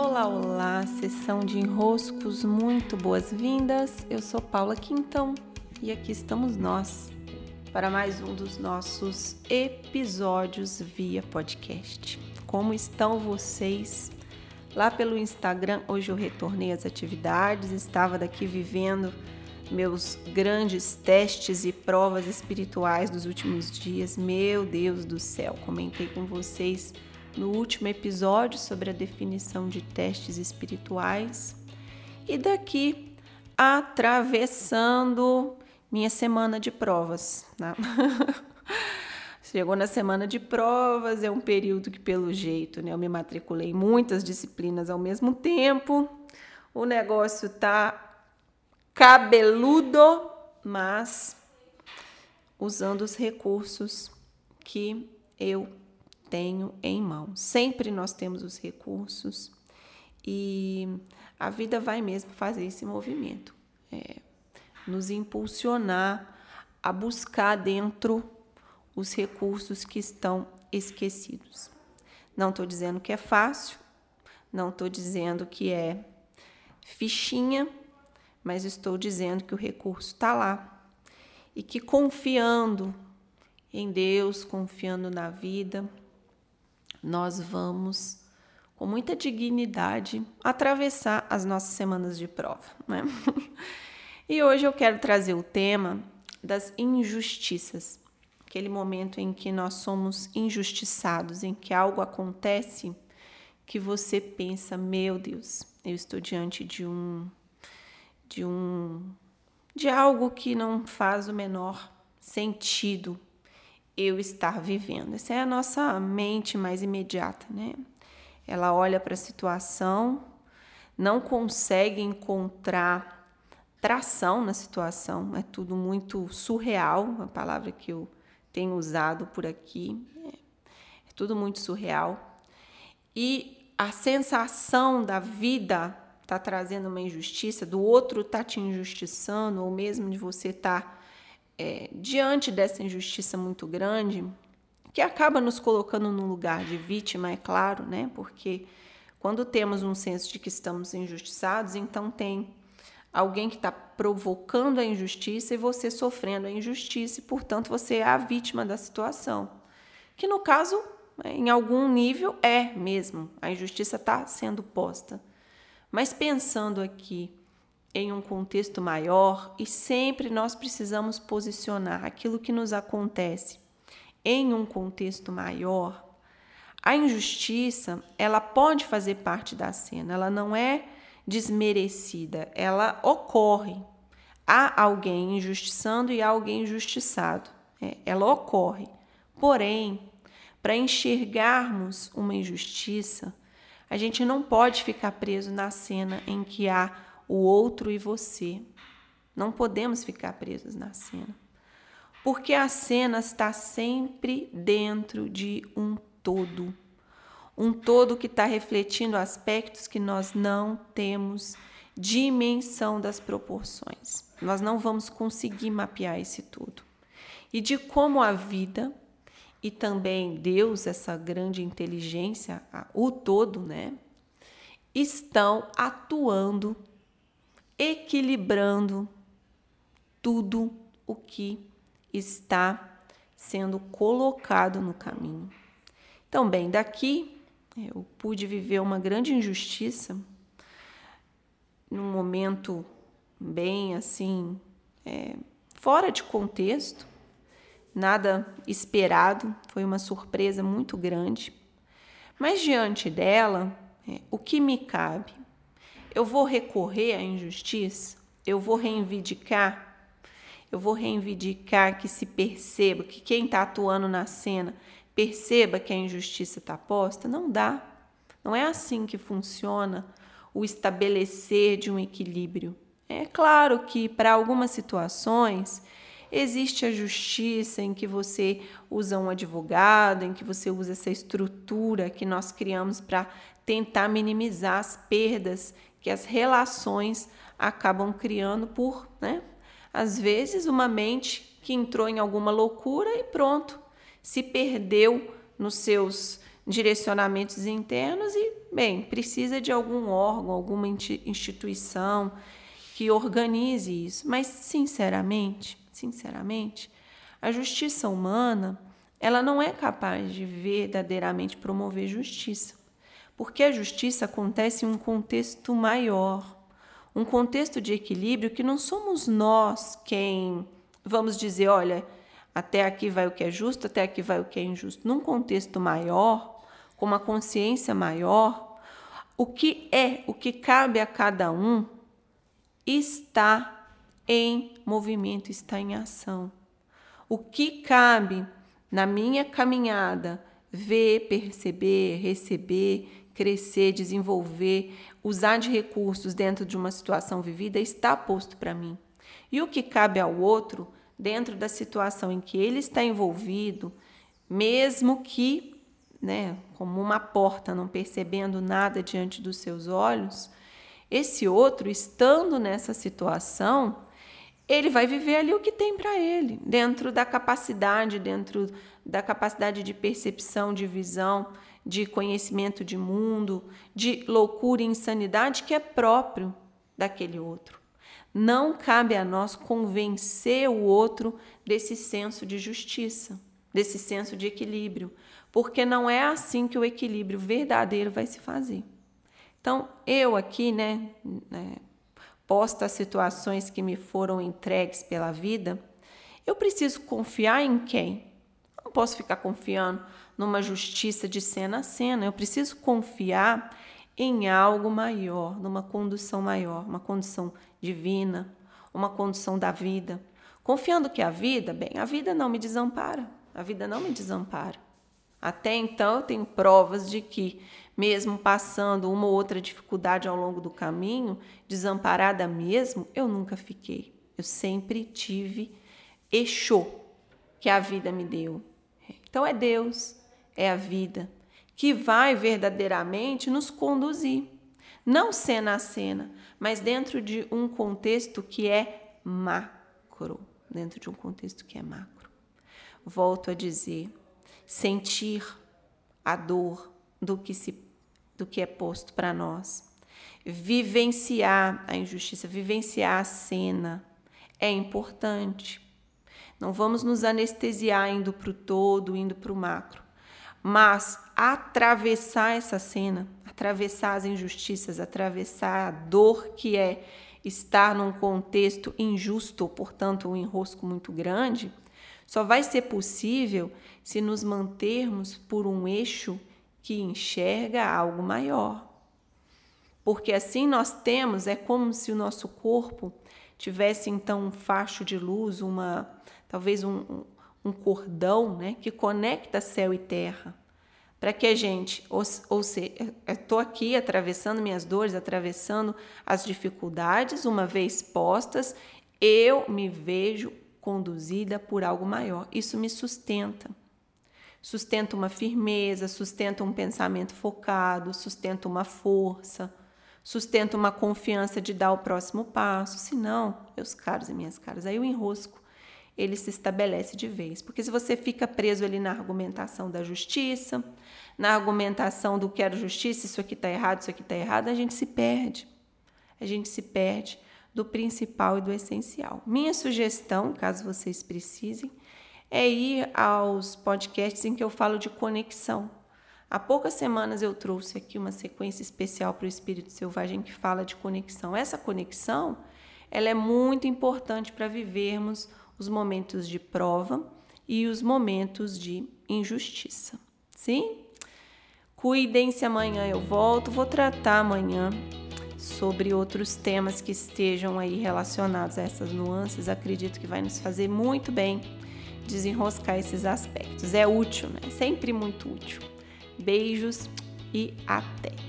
Olá, olá, sessão de enroscos, muito boas-vindas. Eu sou Paula Quintão e aqui estamos nós para mais um dos nossos episódios via podcast. Como estão vocês? Lá pelo Instagram, hoje eu retornei às atividades, estava daqui vivendo meus grandes testes e provas espirituais dos últimos dias. Meu Deus do céu, comentei com vocês no último episódio sobre a definição de testes espirituais. E daqui atravessando minha semana de provas. Né? Chegou na semana de provas, é um período que, pelo jeito, né, eu me matriculei em muitas disciplinas ao mesmo tempo. O negócio tá cabeludo, mas usando os recursos que eu tenho em mão. Sempre nós temos os recursos e a vida vai mesmo fazer esse movimento, é, nos impulsionar a buscar dentro os recursos que estão esquecidos. Não estou dizendo que é fácil, não estou dizendo que é fichinha, mas estou dizendo que o recurso está lá e que confiando em Deus, confiando na vida, nós vamos, com muita dignidade, atravessar as nossas semanas de prova. Né? e hoje eu quero trazer o tema das injustiças, aquele momento em que nós somos injustiçados, em que algo acontece que você pensa, meu Deus, eu estou diante de um de um de algo que não faz o menor sentido eu estar vivendo. Essa é a nossa mente mais imediata, né? Ela olha para a situação, não consegue encontrar tração na situação, é tudo muito surreal, a palavra que eu tenho usado por aqui, é, tudo muito surreal. E a sensação da vida está trazendo uma injustiça, do outro está te injustiçando, ou mesmo de você tá é, diante dessa injustiça muito grande, que acaba nos colocando no lugar de vítima, é claro, né? Porque quando temos um senso de que estamos injustiçados, então tem alguém que está provocando a injustiça e você sofrendo a injustiça, e portanto você é a vítima da situação. Que no caso, em algum nível, é mesmo, a injustiça está sendo posta. Mas pensando aqui em um contexto maior e sempre nós precisamos posicionar aquilo que nos acontece em um contexto maior. A injustiça, ela pode fazer parte da cena, ela não é desmerecida, ela ocorre. Há alguém injustiçando e há alguém injustiçado. É, ela ocorre. Porém, para enxergarmos uma injustiça, a gente não pode ficar preso na cena em que há o outro e você. Não podemos ficar presos na cena. Porque a cena está sempre dentro de um todo. Um todo que está refletindo aspectos que nós não temos dimensão das proporções. Nós não vamos conseguir mapear esse tudo. E de como a vida e também Deus, essa grande inteligência, o todo, né, estão atuando equilibrando tudo o que está sendo colocado no caminho. Então, bem, daqui eu pude viver uma grande injustiça num momento bem assim, é, fora de contexto, nada esperado, foi uma surpresa muito grande. Mas diante dela, é, o que me cabe? Eu vou recorrer à injustiça? Eu vou reivindicar? Eu vou reivindicar que se perceba que quem está atuando na cena perceba que a injustiça está posta? Não dá. Não é assim que funciona o estabelecer de um equilíbrio. É claro que para algumas situações existe a justiça em que você usa um advogado, em que você usa essa estrutura que nós criamos para tentar minimizar as perdas que as relações acabam criando por, né? Às vezes, uma mente que entrou em alguma loucura e pronto, se perdeu nos seus direcionamentos internos e Bem, precisa de algum órgão, alguma instituição que organize isso. Mas, sinceramente, sinceramente, a justiça humana, ela não é capaz de verdadeiramente promover justiça. Porque a justiça acontece em um contexto maior, um contexto de equilíbrio que não somos nós quem vamos dizer, olha, até aqui vai o que é justo, até aqui vai o que é injusto. Num contexto maior, com uma consciência maior, o que é, o que cabe a cada um, está em movimento, está em ação. O que cabe na minha caminhada, ver, perceber, receber, crescer, desenvolver, usar de recursos dentro de uma situação vivida, está posto para mim. E o que cabe ao outro, dentro da situação em que ele está envolvido, mesmo que né, como uma porta, não percebendo nada diante dos seus olhos, esse outro, estando nessa situação, ele vai viver ali o que tem para ele, dentro da capacidade, dentro da capacidade de percepção, de visão, de conhecimento de mundo, de loucura e insanidade que é próprio daquele outro. Não cabe a nós convencer o outro desse senso de justiça, desse senso de equilíbrio, porque não é assim que o equilíbrio verdadeiro vai se fazer. Então, eu aqui, né, né posta as situações que me foram entregues pela vida, eu preciso confiar em quem? Não posso ficar confiando numa justiça de cena a cena, eu preciso confiar em algo maior, numa condução maior, uma condução divina, uma condução da vida. Confiando que a vida, bem, a vida não me desampara, a vida não me desampara. Até então, eu tenho provas de que, mesmo passando uma ou outra dificuldade ao longo do caminho, desamparada mesmo, eu nunca fiquei. Eu sempre tive Exô que a vida me deu. Então, é Deus, é a vida, que vai verdadeiramente nos conduzir. Não cena a cena, mas dentro de um contexto que é macro. Dentro de um contexto que é macro. Volto a dizer, sentir a dor do que, se, do que é posto para nós, vivenciar a injustiça, vivenciar a cena é importante. Não vamos nos anestesiar indo para o todo, indo para o macro, mas atravessar essa cena, atravessar as injustiças, atravessar a dor que é estar num contexto injusto, portanto, um enrosco muito grande, só vai ser possível se nos mantermos por um eixo que enxerga algo maior. Porque assim nós temos, é como se o nosso corpo tivesse então um facho de luz, uma talvez um, um cordão né, que conecta céu e terra. Para que a gente, ou, ou seja, estou aqui atravessando minhas dores, atravessando as dificuldades, uma vez postas, eu me vejo conduzida por algo maior. Isso me sustenta. Sustenta uma firmeza, sustenta um pensamento focado, sustenta uma força, sustenta uma confiança de dar o próximo passo. Se não, meus caros e minhas caras, aí o enrosco ele se estabelece de vez. Porque se você fica preso ali na argumentação da justiça, na argumentação do que era justiça, isso aqui está errado, isso aqui está errado, a gente se perde. A gente se perde do principal e do essencial. Minha sugestão, caso vocês precisem, é ir aos podcasts em que eu falo de conexão. Há poucas semanas eu trouxe aqui uma sequência especial para o espírito selvagem que fala de conexão. Essa conexão, ela é muito importante para vivermos os momentos de prova e os momentos de injustiça. Sim? Cuidem-se amanhã eu volto, vou tratar amanhã sobre outros temas que estejam aí relacionados a essas nuances, acredito que vai nos fazer muito bem desenroscar esses aspectos. É útil, né? Sempre muito útil. Beijos e até!